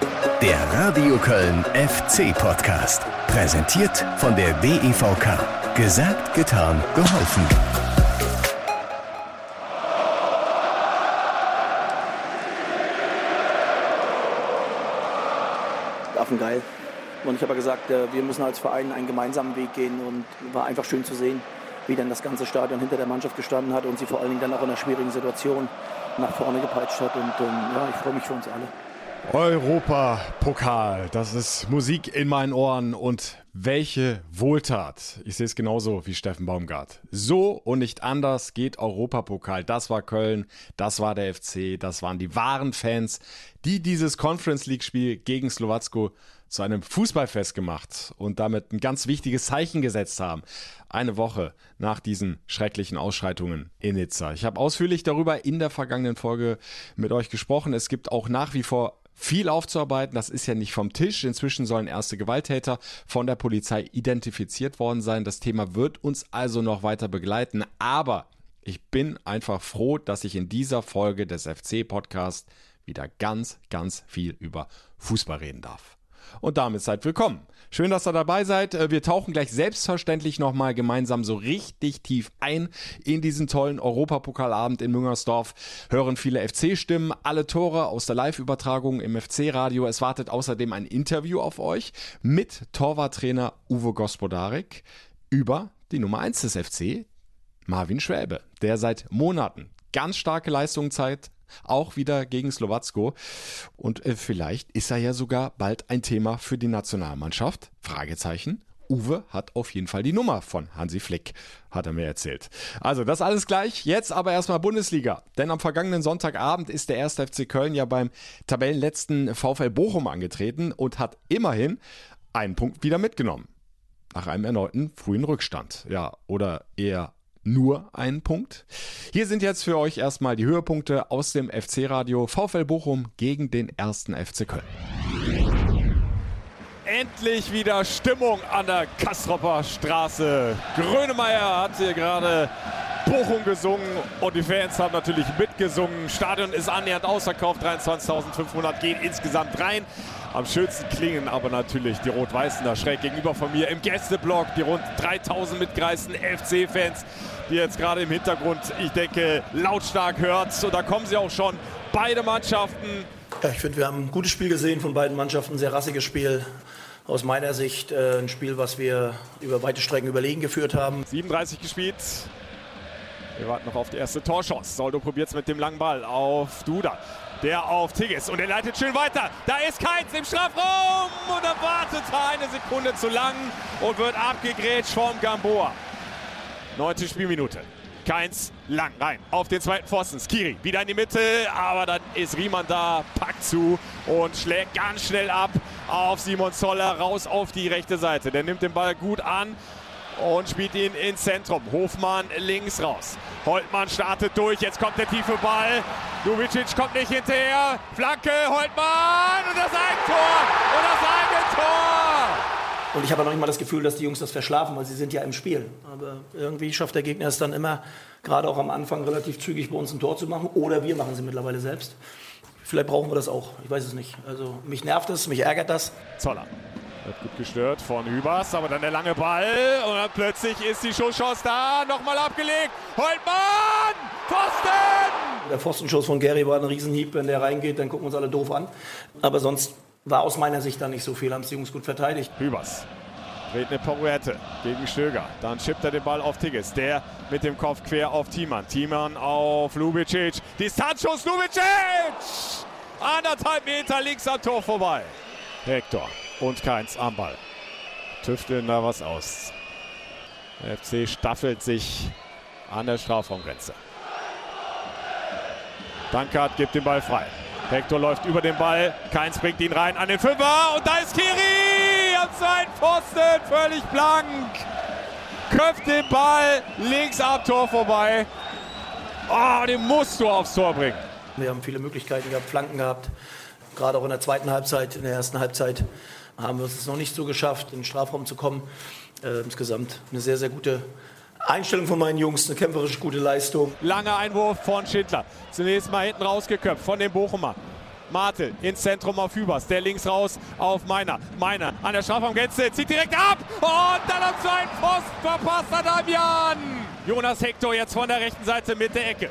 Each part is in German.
Der Radio Köln FC Podcast. Präsentiert von der DEVK. Gesagt, getan, geholfen. Affengeil. Und ich habe gesagt, äh, wir müssen als Verein einen gemeinsamen Weg gehen und war einfach schön zu sehen, wie dann das ganze Stadion hinter der Mannschaft gestanden hat und sie vor allen Dingen dann auch in einer schwierigen Situation nach vorne gepeitscht hat. Und ähm, ja, ich freue mich für uns alle. Europapokal, das ist Musik in meinen Ohren und welche Wohltat. Ich sehe es genauso wie Steffen Baumgart. So und nicht anders geht Europapokal. Das war Köln, das war der FC, das waren die wahren Fans, die dieses Conference League Spiel gegen Slowacko zu einem Fußballfest gemacht und damit ein ganz wichtiges Zeichen gesetzt haben. Eine Woche nach diesen schrecklichen Ausschreitungen in Nizza. Ich habe ausführlich darüber in der vergangenen Folge mit euch gesprochen. Es gibt auch nach wie vor viel aufzuarbeiten. Das ist ja nicht vom Tisch. Inzwischen sollen erste Gewalttäter von der Polizei identifiziert worden sein. Das Thema wird uns also noch weiter begleiten. Aber ich bin einfach froh, dass ich in dieser Folge des FC-Podcasts wieder ganz, ganz viel über Fußball reden darf. Und damit seid willkommen. Schön, dass ihr dabei seid. Äh, wir tauchen gleich selbstverständlich nochmal gemeinsam so richtig tief ein in diesen tollen Europapokalabend in Müngersdorf. Hören viele FC-Stimmen, alle Tore aus der Live-Übertragung im FC-Radio. Es wartet außerdem ein Interview auf euch mit Torwarttrainer Uwe Gospodarik über die Nummer 1 des FC, Marvin Schwäbe, der seit Monaten ganz starke Leistungen zeigt, auch wieder gegen Slowacko. Und äh, vielleicht ist er ja sogar bald ein Thema für die Nationalmannschaft. Fragezeichen. Uwe hat auf jeden Fall die Nummer von Hansi Flick, hat er mir erzählt. Also das alles gleich. Jetzt aber erstmal Bundesliga. Denn am vergangenen Sonntagabend ist der 1. FC Köln ja beim Tabellenletzten VfL Bochum angetreten und hat immerhin einen Punkt wieder mitgenommen. Nach einem erneuten frühen Rückstand. Ja, oder eher nur einen Punkt. Hier sind jetzt für euch erstmal die Höhepunkte aus dem FC-Radio VfL Bochum gegen den ersten FC Köln. Endlich wieder Stimmung an der Kastropper Straße. Grönemeyer hat hier gerade Bochum gesungen und die Fans haben natürlich mitgesungen. Stadion ist annähernd ausverkauft, 23.500 gehen insgesamt rein. Am schönsten klingen aber natürlich die Rot-Weißen da schräg gegenüber von mir im Gästeblock. Die rund 3000 mitgereisten FC-Fans, die jetzt gerade im Hintergrund, ich denke, lautstark hört. Und da kommen sie auch schon. Beide Mannschaften. Ja, ich finde, wir haben ein gutes Spiel gesehen von beiden Mannschaften. Ein sehr rassiges Spiel. Aus meiner Sicht äh, ein Spiel, was wir über weite Strecken überlegen geführt haben. 37 gespielt. Wir warten noch auf die erste Torchance. Soldo probiert es mit dem langen Ball auf Duda der auf Tigges und er leitet schön weiter. Da ist Keins im Strafraum und er wartet eine Sekunde zu lang und wird abgegrätscht vom Gamboa. Neunte Spielminute. Keins lang rein auf den zweiten Pfosten. Skiri wieder in die Mitte, aber dann ist Riemann da, packt zu und schlägt ganz schnell ab auf Simon Zoller raus auf die rechte Seite. Der nimmt den Ball gut an und spielt ihn ins Zentrum. Hofmann links raus. Holtmann startet durch, jetzt kommt der tiefe Ball. Dubicic kommt nicht hinterher. Flanke, Holtmann und das Eigentor! Und das Eigentor! Und ich habe noch nicht mal das Gefühl, dass die Jungs das verschlafen, weil sie sind ja im Spiel. Aber irgendwie schafft der Gegner es dann immer, gerade auch am Anfang, relativ zügig bei uns ein Tor zu machen. Oder wir machen sie mittlerweile selbst. Vielleicht brauchen wir das auch. Ich weiß es nicht. Also mich nervt es, mich ärgert das. Zoller. Wird gut gestört von Hübers, aber dann der lange Ball und dann plötzlich ist die Schusschance da, nochmal abgelegt. Holtmann! Pfosten! Der Pfostenschuss von Gary war ein Riesenhieb. Wenn der reingeht, dann gucken wir uns alle doof an. Aber sonst war aus meiner Sicht da nicht so viel, haben die Jungs gut verteidigt. Hübers dreht eine Pirouette gegen Stöger. Dann schippt er den Ball auf Tigges. Der mit dem Kopf quer auf Thiemann. Thiemann auf Lubicic. Distanzschuss Lubicic! Anderthalb Meter links am Tor vorbei. Hector und Keins am Ball. Tüfteln da was aus. Der FC staffelt sich an der Strafraumgrenze. Dankert gibt den Ball frei. Hector läuft über den Ball. Keins bringt ihn rein an den Fünfer. Und da ist Kiri am zweiten Pfosten. Völlig blank. Köpft den Ball links am Tor vorbei. Oh, den musst du aufs Tor bringen. Wir haben viele Möglichkeiten gehabt, Flanken gehabt. Gerade auch in der zweiten Halbzeit, in der ersten Halbzeit haben wir es noch nicht so geschafft, in den Strafraum zu kommen. Äh, insgesamt eine sehr, sehr gute Einstellung von meinen Jungs, eine kämpferisch gute Leistung. Langer Einwurf von Schindler. Zunächst mal hinten rausgeköpft von dem Bochumer. Martel ins Zentrum auf Hübers. Der links raus auf Meiner. Meiner an der Strafraumgrenze, zieht direkt ab. Und dann am zweiten Post verpasst er Damian. Jonas Hector jetzt von der rechten Seite mit der Ecke.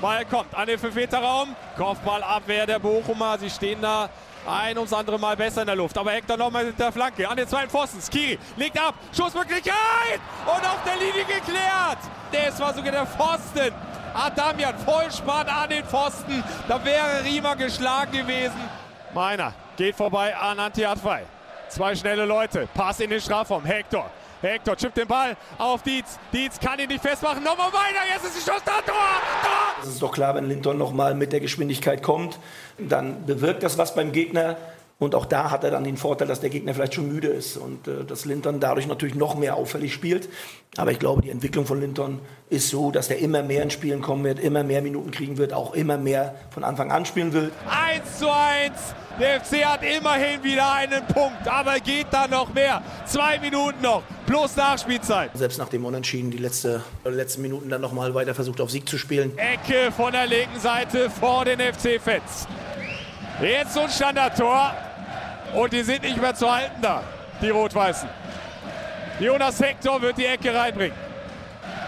Ball kommt an den 5-Meter-Raum. Kopfballabwehr der Bochumer. Sie stehen da ein ums andere Mal besser in der Luft. Aber Hector nochmal mit der Flanke an den zweiten Pfosten. Skiri legt ab. Schussmöglichkeit. Und auf der Linie geklärt. Das war sogar der Pfosten. Adamian Vollspann an den Pfosten. Da wäre Riemer geschlagen gewesen. Meiner geht vorbei an Anti Adfei. Zwei schnelle Leute. Pass in den Strafraum. Hector Hector chippt den Ball auf Dietz. Dietz kann ihn nicht festmachen. Nochmal weiter. Jetzt ist die Schuss da. Tor! Es ist doch klar, wenn Linton nochmal mit der Geschwindigkeit kommt, dann bewirkt das was beim Gegner. Und auch da hat er dann den Vorteil, dass der Gegner vielleicht schon müde ist und äh, dass Linton dadurch natürlich noch mehr auffällig spielt. Aber ich glaube, die Entwicklung von Linton ist so, dass er immer mehr in Spielen kommen wird, immer mehr Minuten kriegen wird, auch immer mehr von Anfang an spielen will. 1 zu 1. Der FC hat immerhin wieder einen Punkt, aber geht da noch mehr. Zwei Minuten noch, plus Nachspielzeit. Selbst nach dem Unentschieden die letzte, letzten Minuten dann nochmal weiter versucht auf Sieg zu spielen. Ecke von der linken Seite vor den FC-Fans. Jetzt so ein Standardtor. Und die sind nicht mehr zu halten da, die Rot-Weißen. Jonas Hector wird die Ecke reinbringen.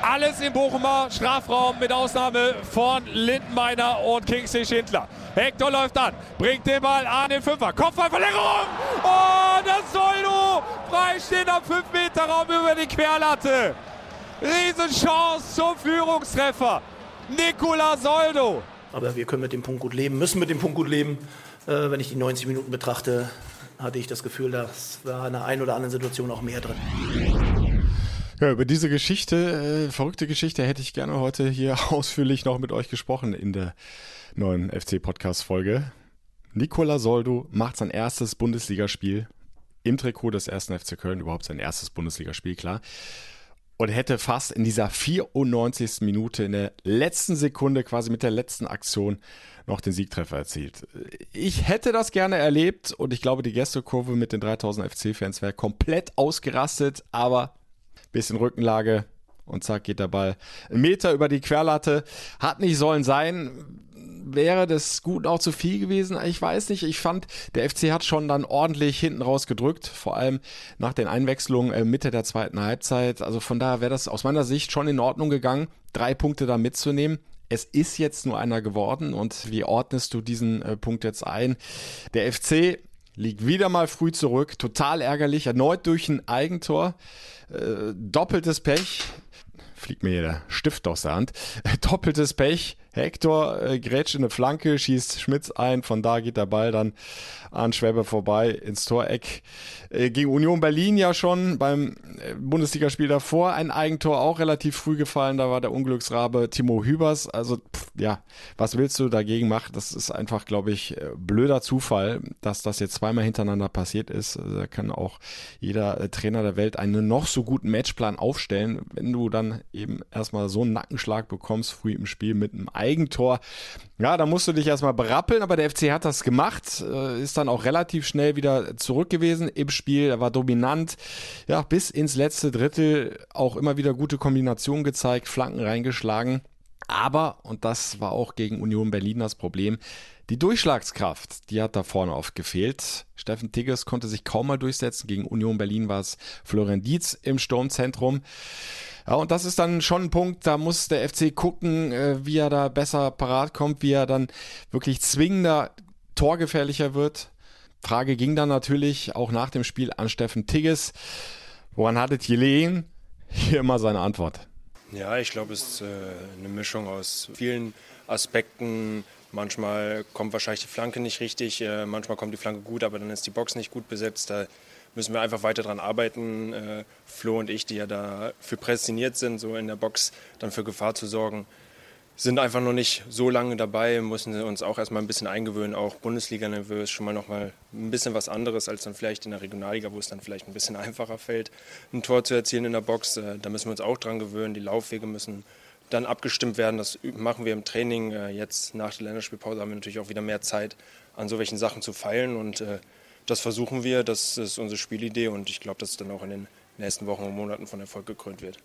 Alles im Bochumer Strafraum mit Ausnahme von Lindenmeiner und Kingsley Schindler. Hector läuft an, bringt den Ball an den Fünfer. Kopfballverlängerung! Oh, das soll du! Freistehen am 5-Meter-Raum über die Querlatte. Riesenchance zum Führungstreffer. Nicola Soldo. Aber wir können mit dem Punkt gut leben, müssen mit dem Punkt gut leben. Äh, wenn ich die 90 Minuten betrachte, hatte ich das Gefühl, dass war in der einen oder anderen Situation auch mehr drin. Ja, über diese Geschichte, äh, verrückte Geschichte, hätte ich gerne heute hier ausführlich noch mit euch gesprochen in der neuen FC-Podcast-Folge. Nicola Soldo macht sein erstes Bundesligaspiel im Trikot des ersten FC Köln, überhaupt sein erstes Bundesligaspiel, klar. Und hätte fast in dieser 94. Minute, in der letzten Sekunde, quasi mit der letzten Aktion, noch den Siegtreffer erzielt. Ich hätte das gerne erlebt und ich glaube, die Gästekurve mit den 3000 FC-Fans wäre komplett ausgerastet, aber bisschen Rückenlage und zack geht der Ball einen Meter über die Querlatte. Hat nicht sollen sein. Wäre das gut auch zu viel gewesen? Ich weiß nicht. Ich fand, der FC hat schon dann ordentlich hinten raus gedrückt, vor allem nach den Einwechslungen äh, Mitte der zweiten Halbzeit. Also von daher wäre das aus meiner Sicht schon in Ordnung gegangen, drei Punkte da mitzunehmen. Es ist jetzt nur einer geworden und wie ordnest du diesen äh, Punkt jetzt ein? Der FC liegt wieder mal früh zurück, total ärgerlich, erneut durch ein Eigentor, äh, doppeltes Pech. Fliegt mir hier der Stift aus der Hand. Doppeltes Pech. Hector äh, grätscht in eine Flanke, schießt Schmitz ein. Von da geht der Ball dann an Schwäbe vorbei ins Toreck. Äh, gegen Union Berlin ja schon beim äh, Bundesligaspiel davor ein Eigentor auch relativ früh gefallen. Da war der Unglücksrabe Timo Hübers. Also pff, ja, was willst du dagegen machen? Das ist einfach, glaube ich, äh, blöder Zufall, dass das jetzt zweimal hintereinander passiert ist. Also, da kann auch jeder äh, Trainer der Welt einen noch so guten Matchplan aufstellen, wenn du dann eben erstmal so einen Nackenschlag bekommst früh im Spiel mit einem Eigentor. Ja, da musst du dich erstmal berappeln, aber der FC hat das gemacht, ist dann auch relativ schnell wieder zurück gewesen im Spiel. Er war dominant, ja, bis ins letzte Drittel auch immer wieder gute Kombinationen gezeigt, Flanken reingeschlagen. Aber, und das war auch gegen Union Berlin das Problem, die Durchschlagskraft, die hat da vorne oft gefehlt. Steffen Tigges konnte sich kaum mal durchsetzen. Gegen Union Berlin war es Florian Dietz im Sturmzentrum. Ja, und das ist dann schon ein Punkt, da muss der FC gucken, äh, wie er da besser parat kommt, wie er dann wirklich zwingender, torgefährlicher wird. Frage ging dann natürlich auch nach dem Spiel an Steffen Tigges. Woran hattet gelegen? Hier mal seine Antwort. Ja, ich glaube, es ist äh, eine Mischung aus vielen Aspekten. Manchmal kommt wahrscheinlich die Flanke nicht richtig, äh, manchmal kommt die Flanke gut, aber dann ist die Box nicht gut besetzt. Da müssen wir einfach weiter dran arbeiten. Äh, Flo und ich, die ja dafür prädestiniert sind, so in der Box dann für Gefahr zu sorgen, sind einfach noch nicht so lange dabei, müssen uns auch erstmal ein bisschen eingewöhnen. Auch Bundesliga-nervös, schon mal noch mal ein bisschen was anderes als dann vielleicht in der Regionalliga, wo es dann vielleicht ein bisschen einfacher fällt, ein Tor zu erzielen in der Box. Äh, da müssen wir uns auch dran gewöhnen. Die Laufwege müssen dann abgestimmt werden. Das machen wir im Training. Äh, jetzt nach der Länderspielpause haben wir natürlich auch wieder mehr Zeit, an so welchen Sachen zu feilen und äh, das versuchen wir, das ist unsere Spielidee und ich glaube, dass es dann auch in den nächsten Wochen und Monaten von Erfolg gekrönt wird.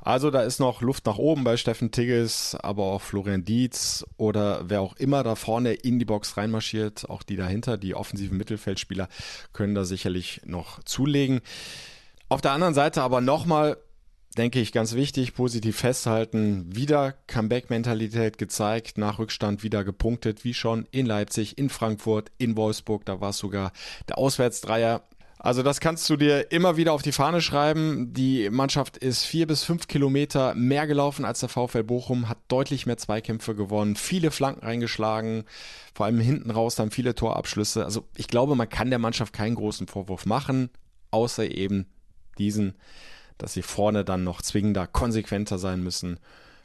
Also da ist noch Luft nach oben bei Steffen Tigges, aber auch Florian Dietz oder wer auch immer da vorne in die Box reinmarschiert, auch die dahinter, die offensiven Mittelfeldspieler können da sicherlich noch zulegen. Auf der anderen Seite aber nochmal, denke ich, ganz wichtig, positiv festhalten, wieder Comeback-Mentalität gezeigt, nach Rückstand wieder gepunktet, wie schon in Leipzig, in Frankfurt, in Wolfsburg, da war es sogar der Auswärtsdreier also das kannst du dir immer wieder auf die Fahne schreiben. Die Mannschaft ist vier bis fünf Kilometer mehr gelaufen als der VfL Bochum, hat deutlich mehr Zweikämpfe gewonnen, viele Flanken reingeschlagen, vor allem hinten raus dann viele Torabschlüsse. Also ich glaube, man kann der Mannschaft keinen großen Vorwurf machen, außer eben diesen, dass sie vorne dann noch zwingender, konsequenter sein müssen,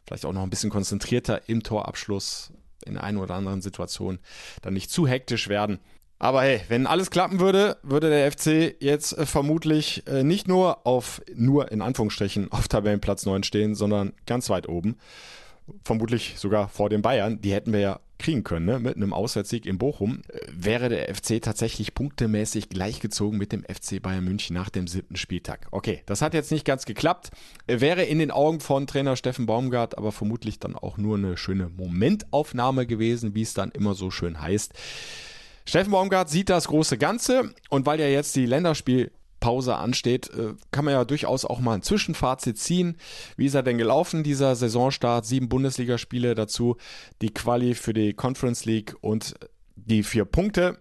vielleicht auch noch ein bisschen konzentrierter im Torabschluss in einer oder anderen Situation, dann nicht zu hektisch werden. Aber hey, wenn alles klappen würde, würde der FC jetzt äh, vermutlich äh, nicht nur auf, nur in Anführungsstrichen, auf Tabellenplatz 9 stehen, sondern ganz weit oben. Vermutlich sogar vor den Bayern. Die hätten wir ja kriegen können, ne? mit einem Auswärtssieg in Bochum. Äh, wäre der FC tatsächlich punktemäßig gleichgezogen mit dem FC Bayern München nach dem siebten Spieltag. Okay, das hat jetzt nicht ganz geklappt. Wäre in den Augen von Trainer Steffen Baumgart aber vermutlich dann auch nur eine schöne Momentaufnahme gewesen, wie es dann immer so schön heißt. Steffen Baumgart sieht das große Ganze und weil ja jetzt die Länderspielpause ansteht, äh, kann man ja durchaus auch mal ein Zwischenfazit ziehen. Wie ist er denn gelaufen, dieser Saisonstart? Sieben Bundesligaspiele dazu, die Quali für die Conference League und die vier Punkte.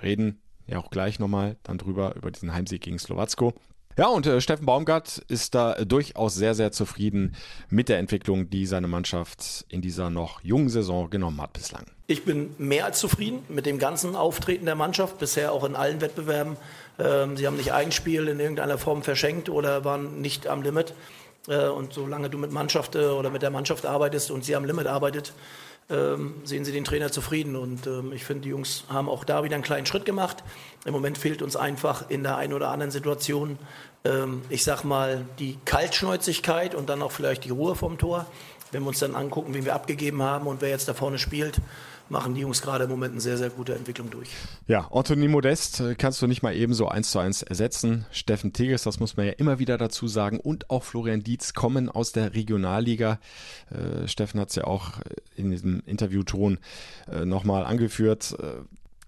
Reden ja auch gleich nochmal dann drüber, über diesen Heimsieg gegen Slowacko. Ja, und äh, Steffen Baumgart ist da äh, durchaus sehr, sehr zufrieden mit der Entwicklung, die seine Mannschaft in dieser noch jungen Saison genommen hat bislang. Ich bin mehr als zufrieden mit dem ganzen Auftreten der Mannschaft, bisher auch in allen Wettbewerben. Ähm, sie haben nicht ein Spiel in irgendeiner Form verschenkt oder waren nicht am Limit. Äh, und solange du mit Mannschaft äh, oder mit der Mannschaft arbeitest und sie am Limit arbeitet, ähm, sehen sie den Trainer zufrieden. Und ähm, ich finde, die Jungs haben auch da wieder einen kleinen Schritt gemacht. Im Moment fehlt uns einfach in der einen oder anderen Situation, ähm, ich sag mal, die Kaltschnäuzigkeit und dann auch vielleicht die Ruhe vom Tor. Wenn wir uns dann angucken, wen wir abgegeben haben und wer jetzt da vorne spielt, machen die Jungs gerade im Moment eine sehr, sehr gute Entwicklung durch. Ja, Anthony Modest äh, kannst du nicht mal eben so eins zu eins ersetzen. Steffen Tigges, das muss man ja immer wieder dazu sagen, und auch Florian Dietz kommen aus der Regionalliga. Äh, Steffen hat es ja auch in diesem Interviewton äh, nochmal angeführt. Äh,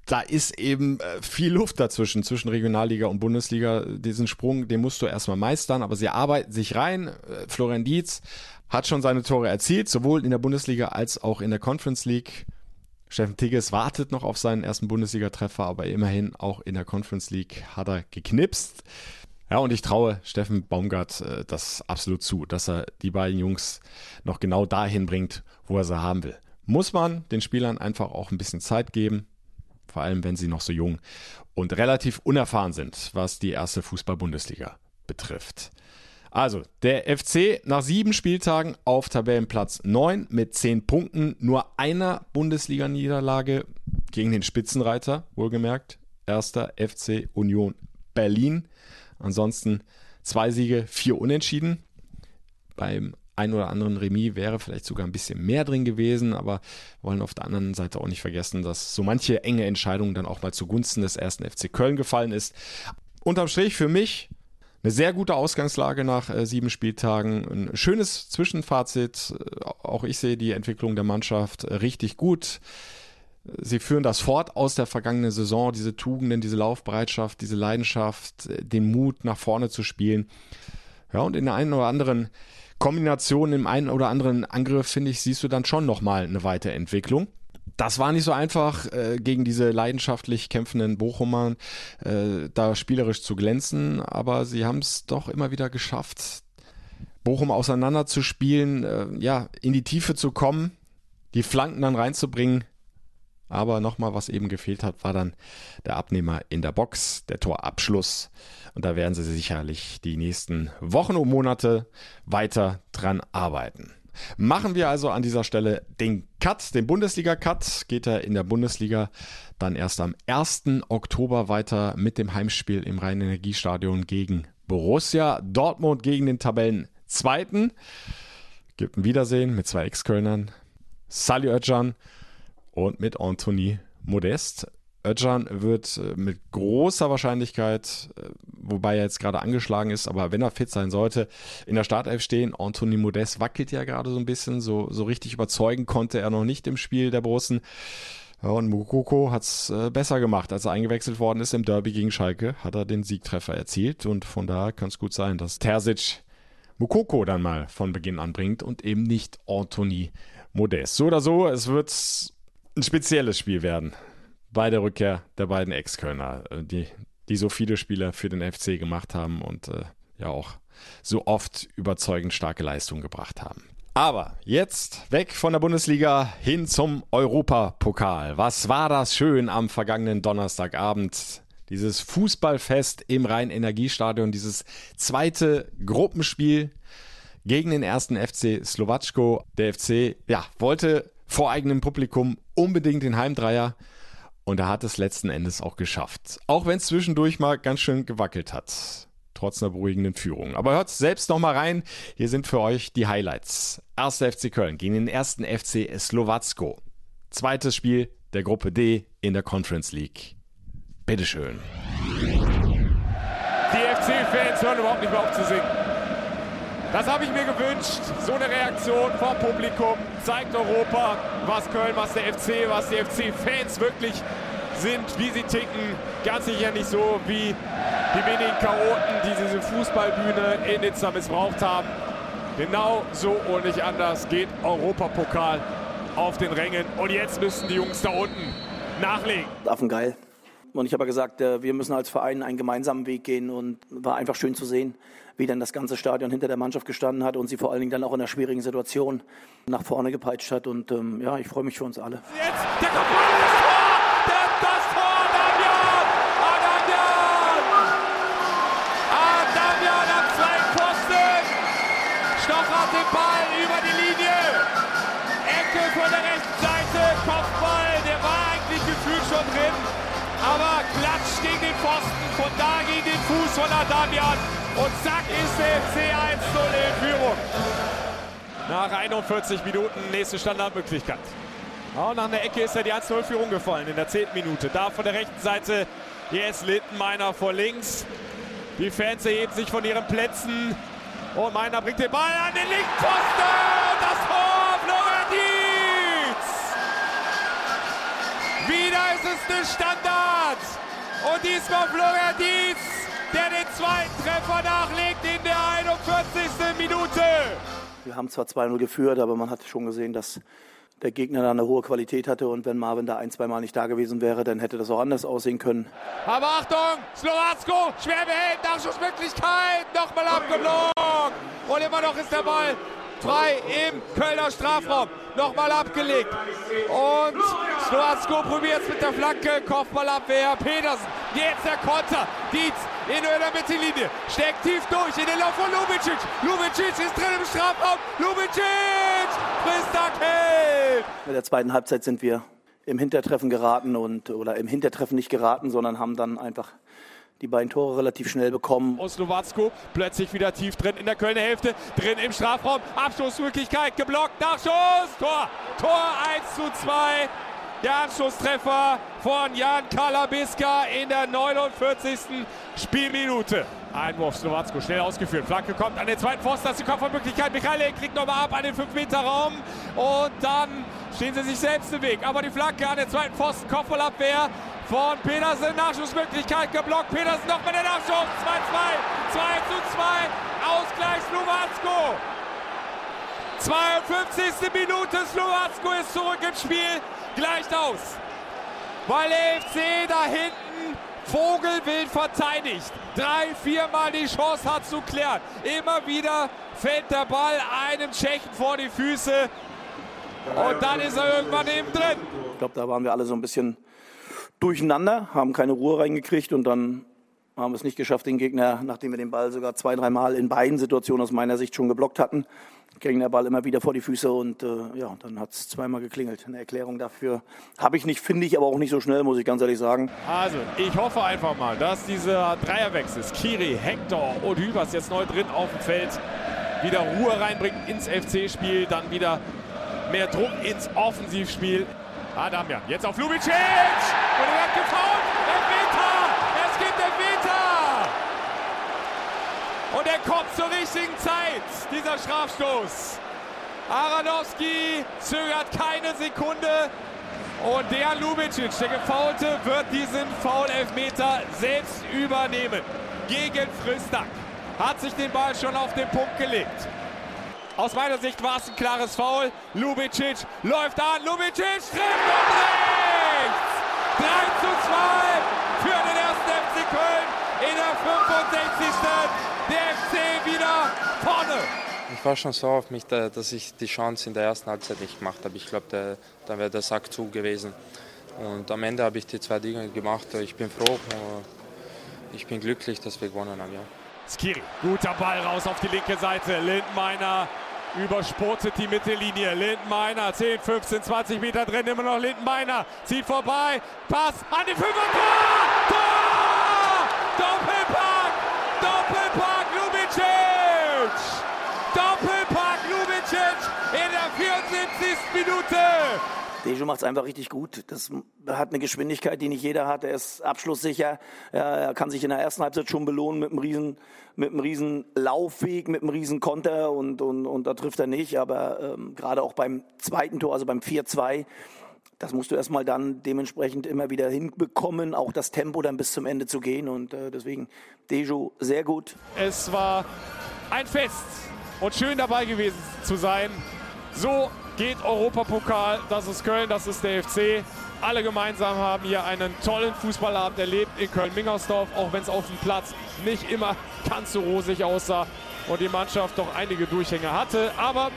da ist eben äh, viel Luft dazwischen, zwischen Regionalliga und Bundesliga. Diesen Sprung, den musst du erstmal meistern, aber sie arbeiten sich rein. Äh, Florian Dietz hat schon seine Tore erzielt, sowohl in der Bundesliga als auch in der Conference League. Steffen Tigges wartet noch auf seinen ersten Bundesliga-Treffer, aber immerhin auch in der Conference League hat er geknipst. Ja, und ich traue Steffen Baumgart äh, das absolut zu, dass er die beiden Jungs noch genau dahin bringt, wo er sie haben will. Muss man den Spielern einfach auch ein bisschen Zeit geben, vor allem wenn sie noch so jung und relativ unerfahren sind, was die erste Fußball-Bundesliga betrifft. Also, der FC nach sieben Spieltagen auf Tabellenplatz 9 mit 10 Punkten, nur einer Bundesliga-Niederlage gegen den Spitzenreiter, wohlgemerkt. Erster FC Union Berlin. Ansonsten zwei Siege, vier Unentschieden. Beim ein oder anderen Remis wäre vielleicht sogar ein bisschen mehr drin gewesen, aber wollen auf der anderen Seite auch nicht vergessen, dass so manche enge Entscheidung dann auch mal zugunsten des ersten FC Köln gefallen ist. Unterm Strich für mich eine sehr gute Ausgangslage nach äh, sieben Spieltagen. Ein schönes Zwischenfazit. Äh, auch ich sehe die Entwicklung der Mannschaft richtig gut. Sie führen das fort aus der vergangenen Saison, diese Tugenden, diese Laufbereitschaft, diese Leidenschaft, äh, den Mut nach vorne zu spielen. Ja, und in der einen oder anderen Kombination, im einen oder anderen Angriff, finde ich, siehst du dann schon nochmal eine Weiterentwicklung das war nicht so einfach, äh, gegen diese leidenschaftlich kämpfenden Bochumern äh, da spielerisch zu glänzen, aber sie haben es doch immer wieder geschafft, Bochum auseinanderzuspielen, äh, ja, in die Tiefe zu kommen, die Flanken dann reinzubringen. Aber nochmal, was eben gefehlt hat, war dann der Abnehmer in der Box, der Torabschluss. Und da werden sie sicherlich die nächsten Wochen und Monate weiter dran arbeiten. Machen wir also an dieser Stelle den Cut, den Bundesliga-Cut. Geht er in der Bundesliga dann erst am 1. Oktober weiter mit dem Heimspiel im Rhein-Energiestadion gegen Borussia Dortmund gegen den Tabellen Zweiten. Gibt ein Wiedersehen mit zwei Ex-Kölnern, Sally Özcan und mit Anthony Modest. Özcan wird äh, mit großer Wahrscheinlichkeit äh, wobei er jetzt gerade angeschlagen ist, aber wenn er fit sein sollte, in der Startelf stehen. Anthony Modest wackelt ja gerade so ein bisschen, so, so richtig überzeugen konnte er noch nicht im Spiel der Borussen. Und Mukoko hat es äh, besser gemacht, als er eingewechselt worden ist im Derby gegen Schalke, hat er den Siegtreffer erzielt und von daher kann es gut sein, dass Terzic Mukoko dann mal von Beginn an bringt und eben nicht Anthony Modest. So oder so, es wird ein spezielles Spiel werden bei der Rückkehr der beiden Ex-Kölner, äh, die, die so viele Spieler für den FC gemacht haben und äh, ja auch so oft überzeugend starke Leistungen gebracht haben. Aber jetzt weg von der Bundesliga hin zum Europapokal. Was war das schön am vergangenen Donnerstagabend? Dieses Fußballfest im Rhein-Energiestadion, dieses zweite Gruppenspiel gegen den ersten FC Slowatschko. Der FC ja, wollte vor eigenem Publikum unbedingt den Heimdreier und er hat es letzten Endes auch geschafft. Auch wenn es zwischendurch mal ganz schön gewackelt hat trotz einer beruhigenden Führung. Aber hört selbst noch mal rein. Hier sind für euch die Highlights. Erster FC Köln gegen den ersten FC Slowacko. Zweites Spiel der Gruppe D in der Conference League. Bitteschön. Die FC-Fans hören überhaupt nicht mehr auf zu singen. Das habe ich mir gewünscht. So eine Reaktion vom Publikum zeigt Europa, was Köln, was der FC, was die FC-Fans wirklich sind, wie sie ticken. Ganz sicher nicht so wie die wenigen Chaoten, die diese Fußballbühne in Nizza missbraucht haben. Genau so und nicht anders geht Europapokal auf den Rängen. Und jetzt müssen die Jungs da unten nachlegen. Affengeil. Und ich habe gesagt, äh, wir müssen als Verein einen gemeinsamen Weg gehen und war einfach schön zu sehen, wie dann das ganze Stadion hinter der Mannschaft gestanden hat und sie vor allen Dingen dann auch in einer schwierigen Situation nach vorne gepeitscht hat. Und ähm, ja, ich freue mich für uns alle. Jetzt der Kopfball! Und zack ist der FC 1-0 in Führung. Nach 41 Minuten nächste Standardmöglichkeit. Auch nach einer Ecke ist ja die 1-0-Führung gefallen in der 10. Minute. Da von der rechten Seite jetzt Lindenmeiner vor links. Die Fans erheben sich von ihren Plätzen. Und Meiner bringt den Ball an den linken Pfosten. Das Tor, Florian Dietz. Wieder ist es eine Standard. Und diesmal Florian Dietz, der den zweiten Treffer nachlegt in der 41. Minute. Wir haben zwar 2-0 geführt, aber man hat schon gesehen, dass der Gegner da eine hohe Qualität hatte und wenn Marvin da ein, zwei Mal nicht da gewesen wäre, dann hätte das auch anders aussehen können. Aber Achtung, Slowacko, schwer behält, Nachschussmöglichkeit, nochmal abgeblockt und immer noch ist der Ball frei im Kölner Strafraum. Nochmal abgelegt. Und Slowacko probiert es mit der Flanke. Kopfballabwehr. Petersen. Jetzt der Konter. Dietz in der Mittellinie. Steckt tief durch in den Lauf von Lubicic. Lubicic ist drin im Strafraum. Lubicic frisst Kelt. In der zweiten Halbzeit sind wir im Hintertreffen geraten und oder im Hintertreffen nicht geraten, sondern haben dann einfach die beiden Tore relativ schnell bekommen. Oslowatzko plötzlich wieder tief drin in der Kölner Hälfte, drin im Strafraum, Abschlussmöglichkeit, geblockt, Nachschuss, Tor, Tor 1 zu 2. Der Anschlusstreffer von Jan Kalabiska in der 49. Spielminute. Einwurf Slowatzko, schnell ausgeführt. Flanke kommt an den zweiten Pfosten, das ist die Kopfballmöglichkeit. Michael kriegt nochmal ab an den 5-Meter-Raum. Und dann stehen sie sich selbst im Weg. Aber die Flanke an den zweiten Pfosten, Kopfballabwehr von Petersen. Nachschussmöglichkeit geblockt. Petersen noch mit der Nachschuss. 2-2. 2 zu 2. Ausgleich Slowacko. 52. Minute. Slowacko ist zurück im Spiel. Gleicht aus. Weil der FC da hinten Vogelwild verteidigt. Drei, viermal die Chance hat zu klären. Immer wieder fällt der Ball einem Tschechen vor die Füße. Und dann ist er irgendwann eben drin. Ich glaube, da waren wir alle so ein bisschen durcheinander, haben keine Ruhe reingekriegt und dann haben wir es nicht geschafft, den Gegner, nachdem wir den Ball sogar zwei, dreimal in beiden Situationen aus meiner Sicht schon geblockt hatten, ging der Ball immer wieder vor die Füße und äh, ja, dann hat es zweimal geklingelt. Eine Erklärung dafür habe ich nicht, finde ich aber auch nicht so schnell, muss ich ganz ehrlich sagen. Also, ich hoffe einfach mal, dass dieser Dreierwechsel, Kiri, Hector und Hübers jetzt neu drin auf dem Feld, wieder Ruhe reinbringt ins FC-Spiel, dann wieder mehr Druck ins Offensivspiel. Adamian, jetzt auf Lubicic! Und er hat gefault! Elfmeter! Es gibt Elfmeter! Kommt zur richtigen Zeit, dieser Strafstoß. Aranowski zögert keine Sekunde. Und der Lubicic, der Gefaulte, wird diesen Foul-Elfmeter selbst übernehmen. Gegen Fristak. Hat sich den Ball schon auf den Punkt gelegt. Aus meiner Sicht war es ein klares Foul. Lubicic läuft an. Lubicic trifft und rechts. 3 zu 2 für den ersten FC Köln in der 65. Der FC wieder vorne. Ich war schon so auf mich, dass ich die Chance in der ersten Halbzeit nicht gemacht habe. Ich glaube, da wäre der Sack zu gewesen. Und am Ende habe ich die zwei Dinge gemacht. Ich bin froh, ich bin glücklich, dass wir gewonnen haben. Ja. Skiri, guter Ball raus auf die linke Seite. Lindenmeiner übersportet die Mittellinie. Lindenmeiner, 10, 15, 20 Meter drin, immer noch Lindenmeiner. Zieht vorbei, Pass an den Fünfer, Tor! Tor! Doppelpack! Dejo macht es einfach richtig gut. Das hat eine Geschwindigkeit, die nicht jeder hat. Er ist abschlusssicher. Er kann sich in der ersten Halbzeit schon belohnen mit einem riesen, mit einem riesen Laufweg, mit einem riesen Konter und, und, und da trifft er nicht. Aber ähm, gerade auch beim zweiten Tor, also beim 4-2, das musst du erstmal dann dementsprechend immer wieder hinbekommen, auch das Tempo dann bis zum Ende zu gehen. Und äh, deswegen Dejo sehr gut. Es war ein Fest und schön dabei gewesen zu sein. So geht Europapokal. Das ist Köln, das ist der FC. Alle gemeinsam haben hier einen tollen Fußballabend erlebt in Köln-Mingersdorf, auch wenn es auf dem Platz nicht immer ganz so rosig aussah und die Mannschaft doch einige Durchhänge hatte. Aber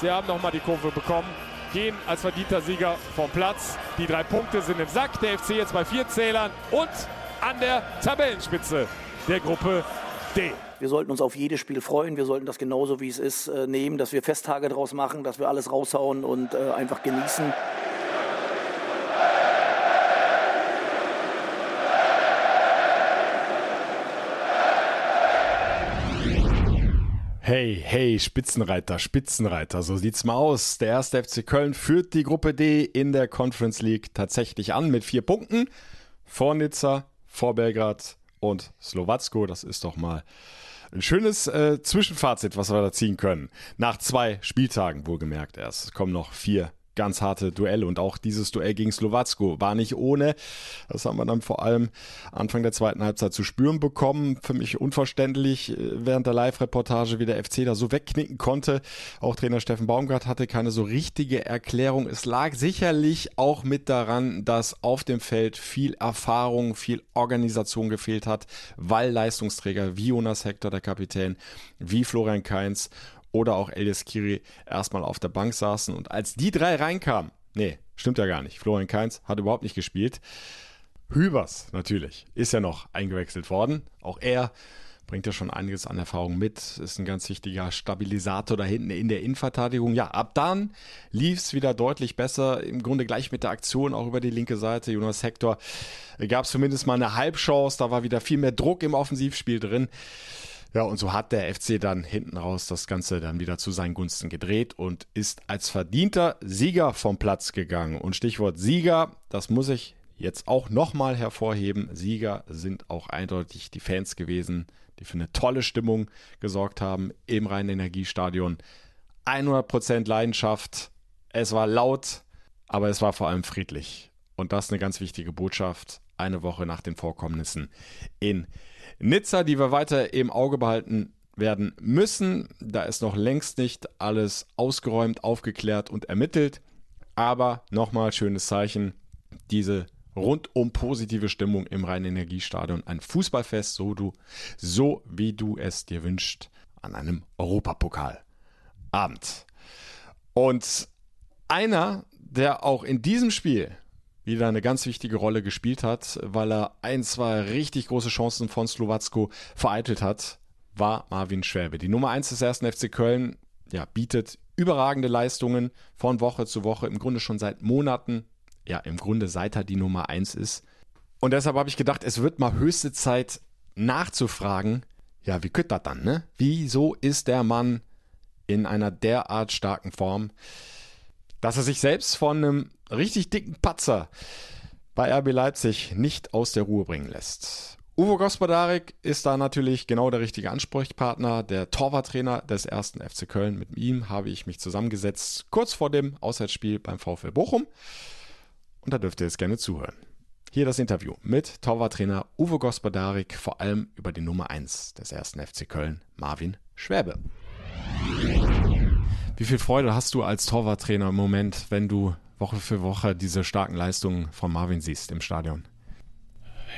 sie haben nochmal die Kurve bekommen, gehen als verdienter Sieger vom Platz. Die drei Punkte sind im Sack. Der FC jetzt bei vier Zählern und an der Tabellenspitze der Gruppe D. Wir sollten uns auf jedes Spiel freuen. Wir sollten das genauso wie es ist äh, nehmen, dass wir Festtage draus machen, dass wir alles raushauen und äh, einfach genießen. Hey, hey, Spitzenreiter, Spitzenreiter, so sieht's mal aus. Der erste FC Köln führt die Gruppe D in der Conference League tatsächlich an mit vier Punkten. Vor Nizza, vor Belgrad und Slowacko. Das ist doch mal ein schönes äh, Zwischenfazit, was wir da ziehen können. Nach zwei Spieltagen, wohlgemerkt erst. Es kommen noch vier ganz harte Duelle und auch dieses Duell gegen Slowacko war nicht ohne. Das haben wir dann vor allem Anfang der zweiten Halbzeit zu spüren bekommen. Für mich unverständlich äh, während der Live-Reportage, wie der FC da so wegknicken konnte. Auch Trainer Steffen Baumgart hatte keine so richtige Erklärung. Es lag sicherlich auch mit daran, dass auf dem Feld viel Erfahrung, viel Organisation gefehlt hat, weil Leistungsträger wie Jonas Hector, der Kapitän, wie Florian Kainz oder auch Elias Kiri erstmal auf der Bank saßen. Und als die drei reinkamen, nee, stimmt ja gar nicht. Florian Kainz hat überhaupt nicht gespielt. Hübers natürlich ist ja noch eingewechselt worden. Auch er bringt ja schon einiges an Erfahrung mit, ist ein ganz wichtiger Stabilisator da hinten in der Innenverteidigung. Ja, ab dann lief es wieder deutlich besser, im Grunde gleich mit der Aktion auch über die linke Seite. Jonas Hector gab es zumindest mal eine Halbchance, da war wieder viel mehr Druck im Offensivspiel drin. Ja, und so hat der FC dann hinten raus das Ganze dann wieder zu seinen Gunsten gedreht und ist als verdienter Sieger vom Platz gegangen. Und Stichwort Sieger, das muss ich jetzt auch nochmal hervorheben. Sieger sind auch eindeutig die Fans gewesen, die für eine tolle Stimmung gesorgt haben im Rhein-Energiestadion. 100% Leidenschaft. Es war laut, aber es war vor allem friedlich. Und das ist eine ganz wichtige Botschaft. Eine Woche nach den Vorkommnissen in Nizza, die wir weiter im Auge behalten werden müssen. Da ist noch längst nicht alles ausgeräumt, aufgeklärt und ermittelt. Aber nochmal schönes Zeichen, diese rundum positive Stimmung im Rhein-Energiestadion. Ein Fußballfest, so, du, so wie du es dir wünschst, an einem Europapokalabend. Und einer, der auch in diesem Spiel wieder eine ganz wichtige Rolle gespielt hat, weil er ein, zwei richtig große Chancen von Slowacko vereitelt hat, war Marvin Schwäbe. Die Nummer 1 des ersten FC Köln ja, bietet überragende Leistungen von Woche zu Woche, im Grunde schon seit Monaten, ja, im Grunde seit er die Nummer 1 ist. Und deshalb habe ich gedacht, es wird mal höchste Zeit nachzufragen, ja, wie könnte das dann, ne? Wieso ist der Mann in einer derart starken Form? dass er sich selbst von einem richtig dicken Patzer bei RB Leipzig nicht aus der Ruhe bringen lässt. Uwe Gospodarik ist da natürlich genau der richtige Ansprechpartner, der Torwarttrainer des ersten FC Köln. Mit ihm habe ich mich zusammengesetzt, kurz vor dem Auswärtsspiel beim VfL Bochum. Und da dürft ihr jetzt gerne zuhören. Hier das Interview mit Torwarttrainer Uwe Gospodarik, vor allem über die Nummer 1 des ersten FC Köln, Marvin Schwäbe. Wie viel Freude hast du als Torwarttrainer im Moment, wenn du Woche für Woche diese starken Leistungen von Marvin siehst im Stadion?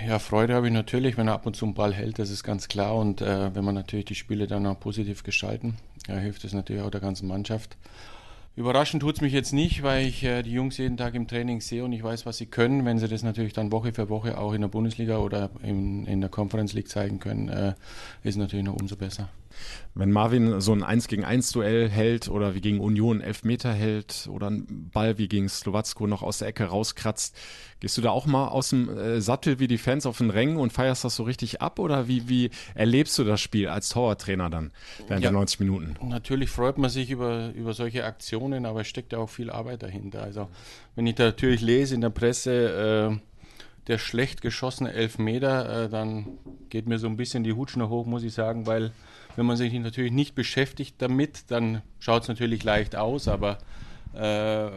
Ja, Freude habe ich natürlich, wenn er ab und zu einen Ball hält, das ist ganz klar. Und äh, wenn man natürlich die Spiele dann auch positiv gestalten, ja, hilft es natürlich auch der ganzen Mannschaft. Überraschend tut es mich jetzt nicht, weil ich äh, die Jungs jeden Tag im Training sehe und ich weiß, was sie können. Wenn sie das natürlich dann Woche für Woche auch in der Bundesliga oder in, in der Conference League zeigen können, äh, ist natürlich noch umso besser. Wenn Marvin so ein 1 gegen 1 Duell hält oder wie gegen Union 11 Meter hält oder einen Ball wie gegen Slowacko noch aus der Ecke rauskratzt, gehst du da auch mal aus dem äh, Sattel wie die Fans auf den Rängen und feierst das so richtig ab oder wie, wie erlebst du das Spiel als Torwarttrainer dann während ja, der 90 Minuten? Natürlich freut man sich über, über solche Aktionen, aber es steckt ja auch viel Arbeit dahinter. Also wenn ich da natürlich lese in der Presse, äh, der schlecht geschossene Elfmeter, äh, dann geht mir so ein bisschen die Hutschnur hoch, muss ich sagen, weil wenn man sich natürlich nicht beschäftigt damit, dann schaut es natürlich leicht aus, aber äh,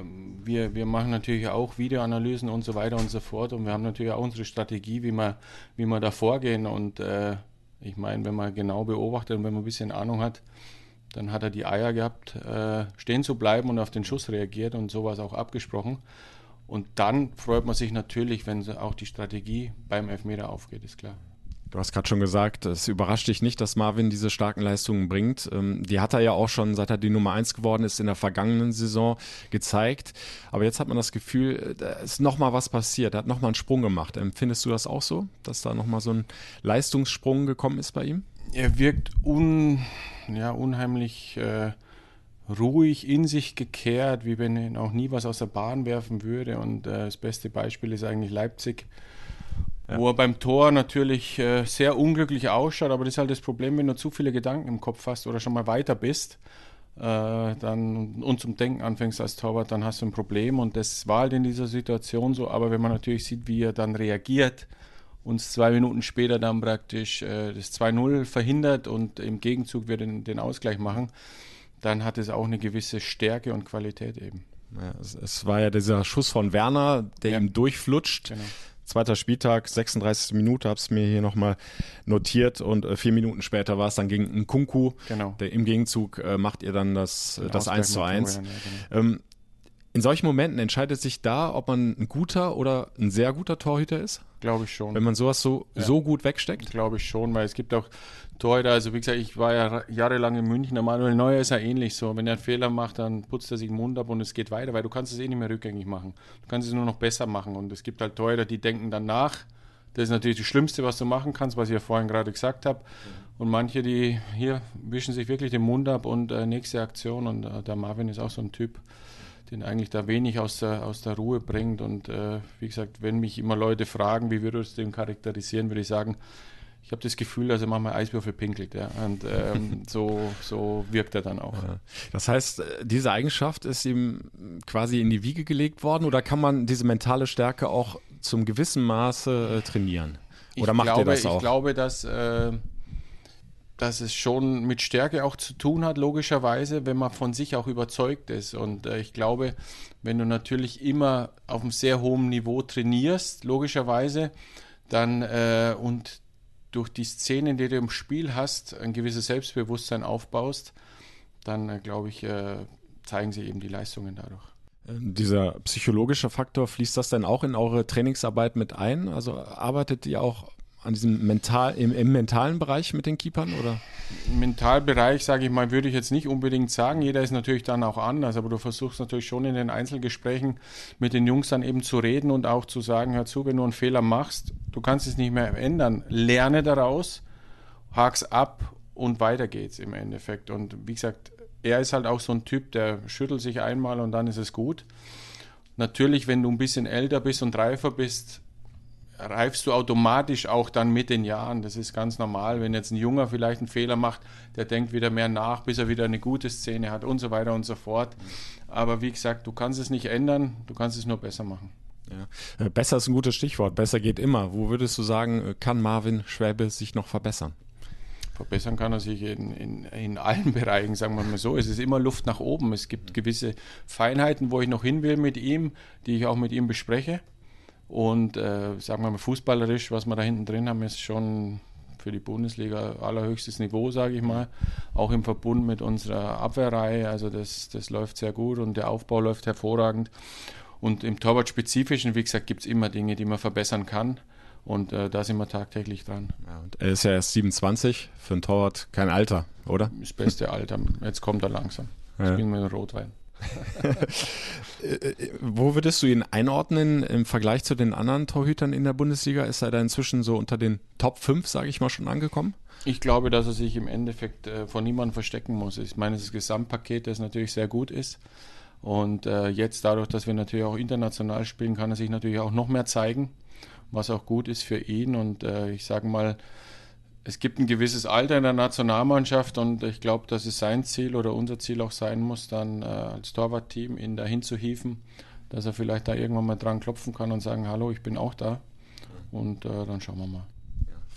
wir, wir machen natürlich auch Videoanalysen und so weiter und so fort und wir haben natürlich auch unsere Strategie, wie wir, wie wir da vorgehen und äh, ich meine, wenn man genau beobachtet und wenn man ein bisschen Ahnung hat, dann hat er die Eier gehabt, äh, stehen zu bleiben und auf den Schuss reagiert und sowas auch abgesprochen. Und dann freut man sich natürlich, wenn auch die Strategie beim Elfmeter aufgeht, ist klar. Du hast gerade schon gesagt, es überrascht dich nicht, dass Marvin diese starken Leistungen bringt. Ähm, die hat er ja auch schon, seit er die Nummer 1 geworden ist, in der vergangenen Saison gezeigt. Aber jetzt hat man das Gefühl, da ist nochmal was passiert. Er hat nochmal einen Sprung gemacht. Empfindest du das auch so, dass da nochmal so ein Leistungssprung gekommen ist bei ihm? Er wirkt un, ja, unheimlich äh, ruhig in sich gekehrt, wie wenn ihn auch nie was aus der Bahn werfen würde. Und äh, das beste Beispiel ist eigentlich Leipzig ja. Wo er beim Tor natürlich äh, sehr unglücklich ausschaut, aber das ist halt das Problem, wenn du zu viele Gedanken im Kopf hast oder schon mal weiter bist äh, dann, und zum Denken anfängst als Torwart, dann hast du ein Problem und das war halt in dieser Situation so. Aber wenn man natürlich sieht, wie er dann reagiert, uns zwei Minuten später dann praktisch äh, das 2-0 verhindert und im Gegenzug wir den, den Ausgleich machen, dann hat es auch eine gewisse Stärke und Qualität eben. Ja, es, es, war ja dieser Schuss von Werner, der ja. ihm durchflutscht. Genau. Zweiter Spieltag, 36. Minute, habe es mir hier nochmal notiert und äh, vier Minuten später war es dann gegen Nkunku. Genau. Der, Im Gegenzug äh, macht ihr dann das, äh, das 1 zu 1. Ja, genau. ähm, in solchen Momenten entscheidet sich da, ob man ein guter oder ein sehr guter Torhüter ist? Glaube ich schon. Wenn man sowas so, ja. so gut wegsteckt? Glaube ich schon, weil es gibt auch Torhüter, also wie gesagt, ich war ja jahrelang in München, der Manuel Neuer ist ja ähnlich so. Wenn er einen Fehler macht, dann putzt er sich den Mund ab und es geht weiter, weil du kannst es eh nicht mehr rückgängig machen. Du kannst es nur noch besser machen und es gibt halt Torhüter, die denken dann nach. Das ist natürlich das Schlimmste, was du machen kannst, was ich ja vorhin gerade gesagt habe. Und manche, die hier wischen sich wirklich den Mund ab und äh, nächste Aktion und äh, der Marvin ist auch so ein Typ den eigentlich da wenig aus der, aus der Ruhe bringt. Und äh, wie gesagt, wenn mich immer Leute fragen, wie würdest du den charakterisieren, würde ich sagen, ich habe das Gefühl, dass er manchmal Eiswürfel pinkelt. Ja? Und ähm, so, so wirkt er dann auch. Ja. Das heißt, äh, diese Eigenschaft ist ihm quasi in die Wiege gelegt worden oder kann man diese mentale Stärke auch zum gewissen Maße äh, trainieren? Oder ich macht glaube, ihr das auch? Ich glaube, dass äh, dass es schon mit Stärke auch zu tun hat, logischerweise, wenn man von sich auch überzeugt ist. Und äh, ich glaube, wenn du natürlich immer auf einem sehr hohen Niveau trainierst, logischerweise, dann äh, und durch die Szenen, die du im Spiel hast, ein gewisses Selbstbewusstsein aufbaust, dann äh, glaube ich, äh, zeigen sie eben die Leistungen dadurch. Ähm, dieser psychologische Faktor, fließt das denn auch in eure Trainingsarbeit mit ein? Also arbeitet ihr auch an diesem mental, im, im, mentalen Bereich mit den Keepern oder? Im Mentalbereich, sage ich mal, würde ich jetzt nicht unbedingt sagen. Jeder ist natürlich dann auch anders, aber du versuchst natürlich schon in den Einzelgesprächen mit den Jungs dann eben zu reden und auch zu sagen, hör zu, wenn du einen Fehler machst, du kannst es nicht mehr ändern. Lerne daraus, hak's ab und weiter geht's im Endeffekt. Und wie gesagt, er ist halt auch so ein Typ, der schüttelt sich einmal und dann ist es gut. Natürlich, wenn du ein bisschen älter bist und reifer bist, reifst du automatisch auch dann mit den Jahren. Das ist ganz normal. Wenn jetzt ein Junger vielleicht einen Fehler macht, der denkt wieder mehr nach, bis er wieder eine gute Szene hat und so weiter und so fort. Aber wie gesagt, du kannst es nicht ändern, du kannst es nur besser machen. Ja. Äh, besser ist ein gutes Stichwort. Besser geht immer. Wo würdest du sagen, äh, kann Marvin Schwäbe sich noch verbessern? Verbessern kann er sich in, in, in allen Bereichen, sagen wir mal so. Es ist immer Luft nach oben. Es gibt gewisse Feinheiten, wo ich noch hin will mit ihm, die ich auch mit ihm bespreche. Und äh, sagen wir mal, fußballerisch, was wir da hinten drin haben, ist schon für die Bundesliga allerhöchstes Niveau, sage ich mal. Auch im Verbund mit unserer Abwehrreihe. Also das, das läuft sehr gut und der Aufbau läuft hervorragend. Und im Torwart-Spezifischen, wie gesagt, gibt es immer Dinge, die man verbessern kann. Und äh, da sind wir tagtäglich dran. Ja, er ist ja erst 27, für einen Torwart kein Alter, oder? Das beste Alter. Jetzt kommt er langsam. Ja. Ich bin mit Rotwein. Wo würdest du ihn einordnen im Vergleich zu den anderen Torhütern in der Bundesliga? Ist er da inzwischen so unter den Top 5, sage ich mal, schon angekommen? Ich glaube, dass er sich im Endeffekt äh, von niemandem verstecken muss. Ich meine, das Gesamtpaket, das natürlich sehr gut ist. Und äh, jetzt dadurch, dass wir natürlich auch international spielen, kann er sich natürlich auch noch mehr zeigen, was auch gut ist für ihn. Und äh, ich sage mal, es gibt ein gewisses Alter in der Nationalmannschaft und ich glaube, dass es sein Ziel oder unser Ziel auch sein muss, dann äh, als Torwartteam ihn dahin zu hieven, dass er vielleicht da irgendwann mal dran klopfen kann und sagen, hallo, ich bin auch da. Und äh, dann schauen wir mal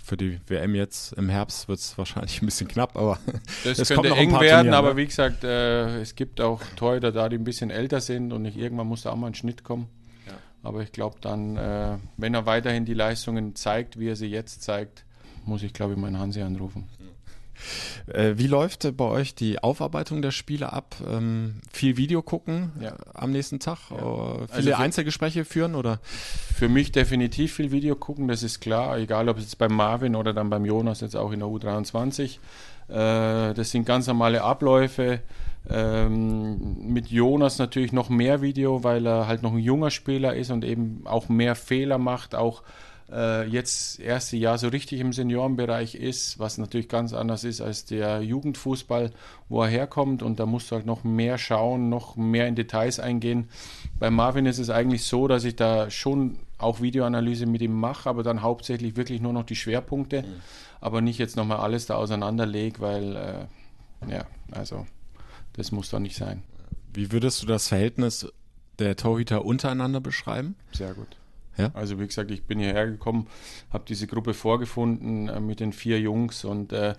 für die WM jetzt im Herbst wird es wahrscheinlich ein bisschen knapp, aber das es könnte eng werden. Turnieren, aber ne? wie gesagt, äh, es gibt auch Torhüter da, die ein bisschen älter sind und nicht irgendwann muss da auch mal ein Schnitt kommen. Ja. Aber ich glaube dann, äh, wenn er weiterhin die Leistungen zeigt, wie er sie jetzt zeigt, muss ich glaube ich meinen Hansi anrufen. Äh, wie läuft bei euch die Aufarbeitung der Spiele ab? Ähm, viel Video gucken ja. am nächsten Tag? Ja. Viele also Einzelgespräche führen oder? Für mich definitiv viel Video gucken, das ist klar. Egal ob es jetzt beim Marvin oder dann beim Jonas jetzt auch in der U23. Äh, das sind ganz normale Abläufe. Ähm, mit Jonas natürlich noch mehr Video, weil er halt noch ein junger Spieler ist und eben auch mehr Fehler macht, auch äh, jetzt erste Jahr so richtig im Seniorenbereich ist, was natürlich ganz anders ist als der Jugendfußball, wo er herkommt. Und da musst du halt noch mehr schauen, noch mehr in Details eingehen. Bei Marvin ist es eigentlich so, dass ich da schon auch Videoanalyse mit ihm mache, aber dann hauptsächlich wirklich nur noch die Schwerpunkte, mhm. aber nicht jetzt nochmal alles da auseinanderlege, weil, äh, ja, also das muss doch nicht sein. Wie würdest du das Verhältnis der Torhüter untereinander beschreiben? Sehr gut. Ja? Also wie gesagt, ich bin hierher gekommen, habe diese Gruppe vorgefunden äh, mit den vier Jungs und äh,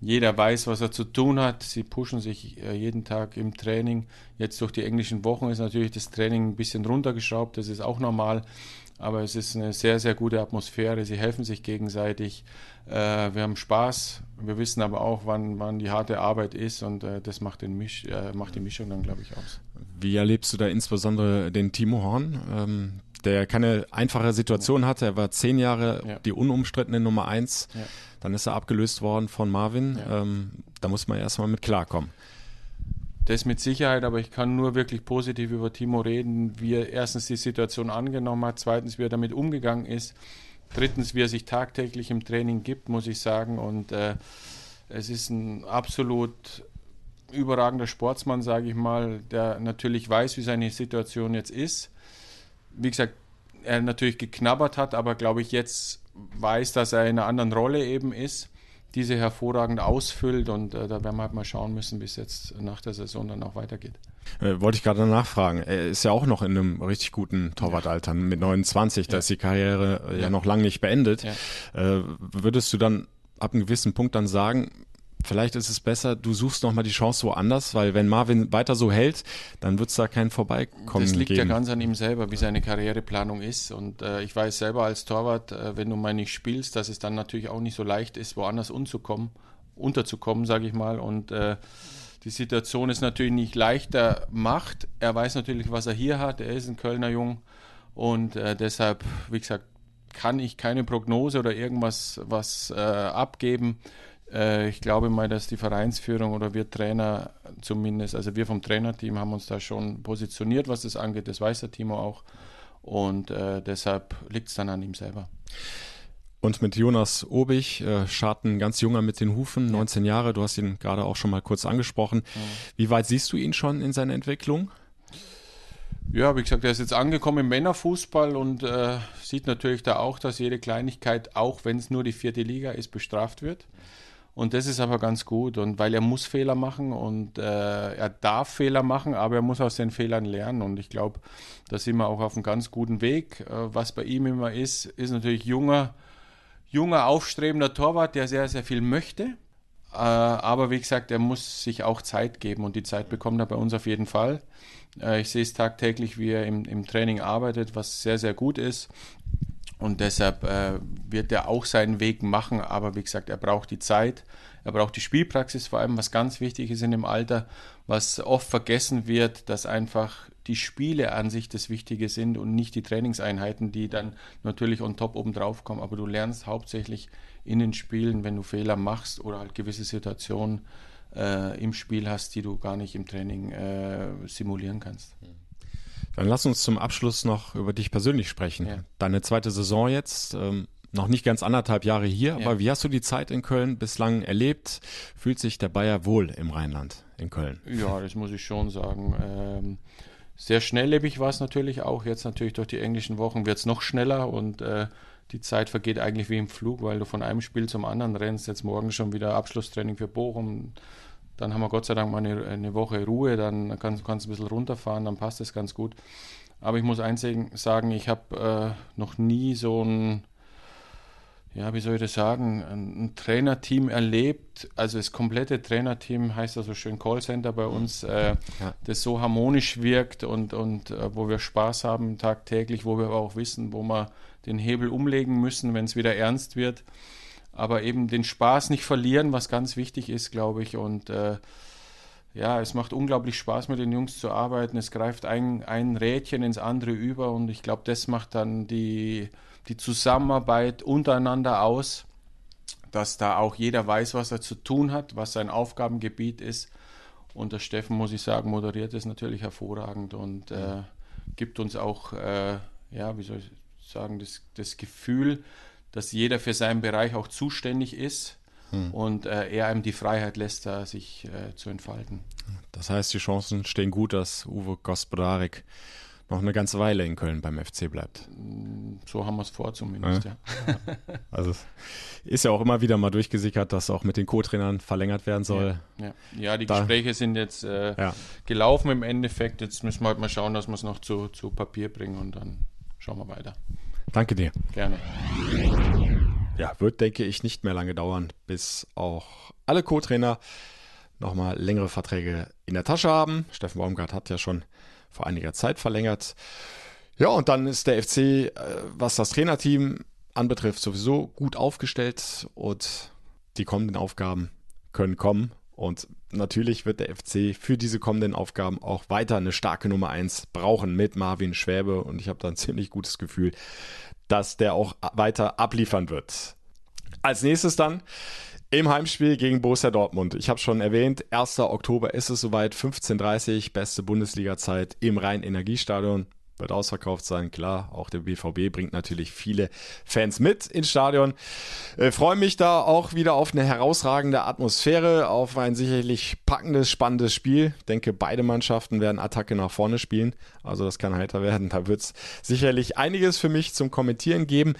jeder weiß, was er zu tun hat. Sie pushen sich äh, jeden Tag im Training. Jetzt durch die englischen Wochen ist natürlich das Training ein bisschen runtergeschraubt, das ist auch normal. Aber es ist eine sehr, sehr gute Atmosphäre. Sie helfen sich gegenseitig. Äh, wir haben Spaß. Wir wissen aber auch, wann, wann die harte Arbeit ist und äh, das macht, den Misch, äh, macht die Mischung dann, glaube ich, aus. Wie erlebst du da insbesondere den Timo Horn? Ähm, der keine einfache Situation hatte. Er war zehn Jahre ja. die unumstrittene Nummer eins. Ja. Dann ist er abgelöst worden von Marvin. Ja. Ähm, da muss man erstmal mit klarkommen. Das mit Sicherheit, aber ich kann nur wirklich positiv über Timo reden, wie er erstens die Situation angenommen hat, zweitens, wie er damit umgegangen ist, drittens, wie er sich tagtäglich im Training gibt, muss ich sagen. Und äh, es ist ein absolut überragender Sportsmann, sage ich mal, der natürlich weiß, wie seine Situation jetzt ist wie gesagt, er natürlich geknabbert hat, aber glaube ich jetzt weiß, dass er in einer anderen Rolle eben ist, diese hervorragend ausfüllt und äh, da werden wir halt mal schauen müssen, wie es jetzt nach der Saison dann auch weitergeht. Äh, wollte ich gerade nachfragen. Er ist ja auch noch in einem richtig guten Torwartalter mit 29, ja. da ist die Karriere ja, ja noch lange nicht beendet. Ja. Äh, würdest du dann ab einem gewissen Punkt dann sagen, vielleicht ist es besser, du suchst nochmal die Chance woanders, weil wenn Marvin weiter so hält, dann wird es da kein Vorbeikommen Das liegt geben. ja ganz an ihm selber, wie seine Karriereplanung ist. Und äh, ich weiß selber als Torwart, äh, wenn du mal nicht spielst, dass es dann natürlich auch nicht so leicht ist, woanders umzukommen, unterzukommen, sage ich mal. Und äh, die Situation ist natürlich nicht leichter macht. Er weiß natürlich, was er hier hat. Er ist ein Kölner Jung. Und äh, deshalb, wie gesagt, kann ich keine Prognose oder irgendwas was äh, abgeben. Äh, ich glaube mal, dass die Vereinsführung oder wir Trainer zumindest, also wir vom Trainerteam haben uns da schon positioniert, was das angeht. Das weiß der Timo auch. Und äh, deshalb liegt es dann an ihm selber. Und mit Jonas Obig, äh, Scharten ganz junger mit den Hufen, 19 ja. Jahre, du hast ihn gerade auch schon mal kurz angesprochen. Ja. Wie weit siehst du ihn schon in seiner Entwicklung? Ja, wie gesagt, er ist jetzt angekommen im Männerfußball und äh, sieht natürlich da auch, dass jede Kleinigkeit, auch wenn es nur die vierte Liga ist, bestraft wird. Und das ist aber ganz gut. Und weil er muss Fehler machen und äh, er darf Fehler machen, aber er muss aus den Fehlern lernen. Und ich glaube, da sind wir auch auf einem ganz guten Weg. Äh, was bei ihm immer ist, ist natürlich junger, junger, aufstrebender Torwart, der sehr, sehr viel möchte. Äh, aber wie gesagt, er muss sich auch Zeit geben und die Zeit bekommt er bei uns auf jeden Fall. Äh, ich sehe es tagtäglich, wie er im, im Training arbeitet, was sehr, sehr gut ist. Und deshalb äh, wird er auch seinen Weg machen, aber wie gesagt, er braucht die Zeit, er braucht die Spielpraxis vor allem, was ganz wichtig ist in dem Alter, was oft vergessen wird, dass einfach die Spiele an sich das Wichtige sind und nicht die Trainingseinheiten, die dann natürlich on top oben drauf kommen. Aber du lernst hauptsächlich in den Spielen, wenn du Fehler machst oder halt gewisse Situationen äh, im Spiel hast, die du gar nicht im Training äh, simulieren kannst. Dann lass uns zum Abschluss noch über dich persönlich sprechen. Ja. Deine zweite Saison jetzt, ähm, noch nicht ganz anderthalb Jahre hier, ja. aber wie hast du die Zeit in Köln bislang erlebt? Fühlt sich der Bayer wohl im Rheinland, in Köln? Ja, das muss ich schon sagen. Ähm, sehr schnelllebig war es natürlich auch. Jetzt natürlich durch die englischen Wochen wird es noch schneller und äh, die Zeit vergeht eigentlich wie im Flug, weil du von einem Spiel zum anderen rennst. Jetzt morgen schon wieder Abschlusstraining für Bochum. Dann haben wir Gott sei Dank mal eine, eine Woche Ruhe, dann kannst, du ein bisschen runterfahren, dann passt es ganz gut. Aber ich muss eins sagen, ich habe äh, noch nie so ein ja, wie soll ich das sagen, ein, Trainerteam erlebt, also das komplette Trainerteam heißt ja so schön Callcenter bei uns, äh, ja. das so harmonisch wirkt und, und äh, wo wir Spaß haben tagtäglich, wo wir aber auch wissen, wo wir den Hebel umlegen müssen, wenn es wieder ernst wird. Aber eben den Spaß nicht verlieren, was ganz wichtig ist, glaube ich. Und äh, ja, es macht unglaublich Spaß, mit den Jungs zu arbeiten. Es greift ein, ein Rädchen ins andere über und ich glaube, das macht dann die die Zusammenarbeit untereinander aus, dass da auch jeder weiß, was er zu tun hat, was sein Aufgabengebiet ist. Und der Steffen, muss ich sagen, moderiert es natürlich hervorragend und äh, gibt uns auch, äh, ja, wie soll ich sagen, das, das Gefühl, dass jeder für seinen Bereich auch zuständig ist hm. und äh, er einem die Freiheit lässt, da sich äh, zu entfalten. Das heißt, die Chancen stehen gut, dass Uwe Gospodarek noch eine ganze Weile in Köln beim FC bleibt. So haben wir es vor zumindest, ja. ja. Also ist ja auch immer wieder mal durchgesickert, dass auch mit den Co-Trainern verlängert werden soll. Ja, ja. ja die da, Gespräche sind jetzt äh, gelaufen im Endeffekt. Jetzt müssen wir halt mal schauen, dass wir es noch zu, zu Papier bringen und dann schauen wir weiter. Danke dir. Gerne. Ja, wird, denke ich, nicht mehr lange dauern, bis auch alle Co-Trainer nochmal längere Verträge in der Tasche haben. Steffen Baumgart hat ja schon vor einiger Zeit verlängert. Ja, und dann ist der FC, äh, was das Trainerteam anbetrifft, sowieso gut aufgestellt und die kommenden Aufgaben können kommen. Und natürlich wird der FC für diese kommenden Aufgaben auch weiter eine starke Nummer 1 brauchen mit Marvin Schwäbe. Und ich habe da ein ziemlich gutes Gefühl, dass der auch weiter abliefern wird. Als nächstes dann im Heimspiel gegen Borussia Dortmund. Ich habe schon erwähnt, 1. Oktober ist es soweit, 15.30 beste Bundesliga-Zeit im Rhein-Energiestadion. Wird ausverkauft sein, klar. Auch der BVB bringt natürlich viele Fans mit ins Stadion. Äh, Freue mich da auch wieder auf eine herausragende Atmosphäre, auf ein sicherlich packendes, spannendes Spiel. Ich denke, beide Mannschaften werden Attacke nach vorne spielen. Also das kann heiter werden. Da wird es sicherlich einiges für mich zum Kommentieren geben.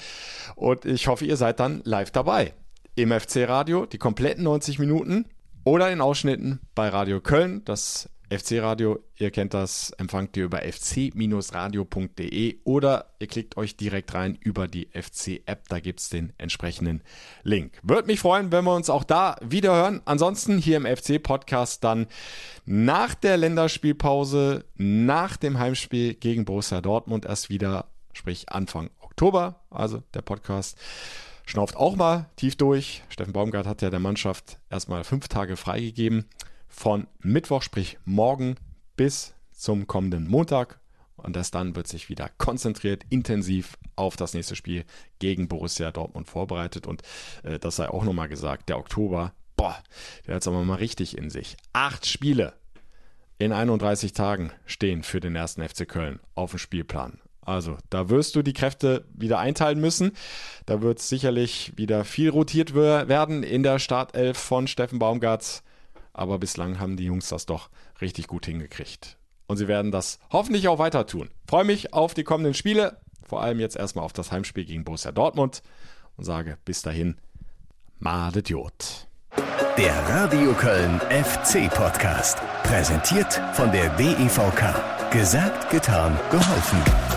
Und ich hoffe, ihr seid dann live dabei im FC-Radio, die kompletten 90 Minuten oder in Ausschnitten bei Radio Köln. Das FC-Radio, ihr kennt das, empfangt ihr über fc-radio.de oder ihr klickt euch direkt rein über die FC-App, da gibt es den entsprechenden Link. Würde mich freuen, wenn wir uns auch da wieder hören. Ansonsten hier im FC-Podcast dann nach der Länderspielpause, nach dem Heimspiel gegen Borussia Dortmund erst wieder, sprich Anfang Oktober, also der Podcast schnauft auch mal tief durch. Steffen Baumgart hat ja der Mannschaft erstmal fünf Tage freigegeben. Von Mittwoch, sprich morgen, bis zum kommenden Montag. Und das dann wird sich wieder konzentriert, intensiv auf das nächste Spiel gegen Borussia Dortmund vorbereitet. Und äh, das sei auch nochmal gesagt, der Oktober, boah, der hat es aber mal richtig in sich. Acht Spiele in 31 Tagen stehen für den ersten FC Köln auf dem Spielplan. Also, da wirst du die Kräfte wieder einteilen müssen. Da wird sicherlich wieder viel rotiert werden in der Startelf von Steffen Baumgart. Aber bislang haben die Jungs das doch richtig gut hingekriegt. Und sie werden das hoffentlich auch weiter tun. Freue mich auf die kommenden Spiele. Vor allem jetzt erstmal auf das Heimspiel gegen Borussia Dortmund. Und sage bis dahin, Madet Jod. Der Radio Köln FC Podcast. Präsentiert von der DEVK. Gesagt, getan, geholfen.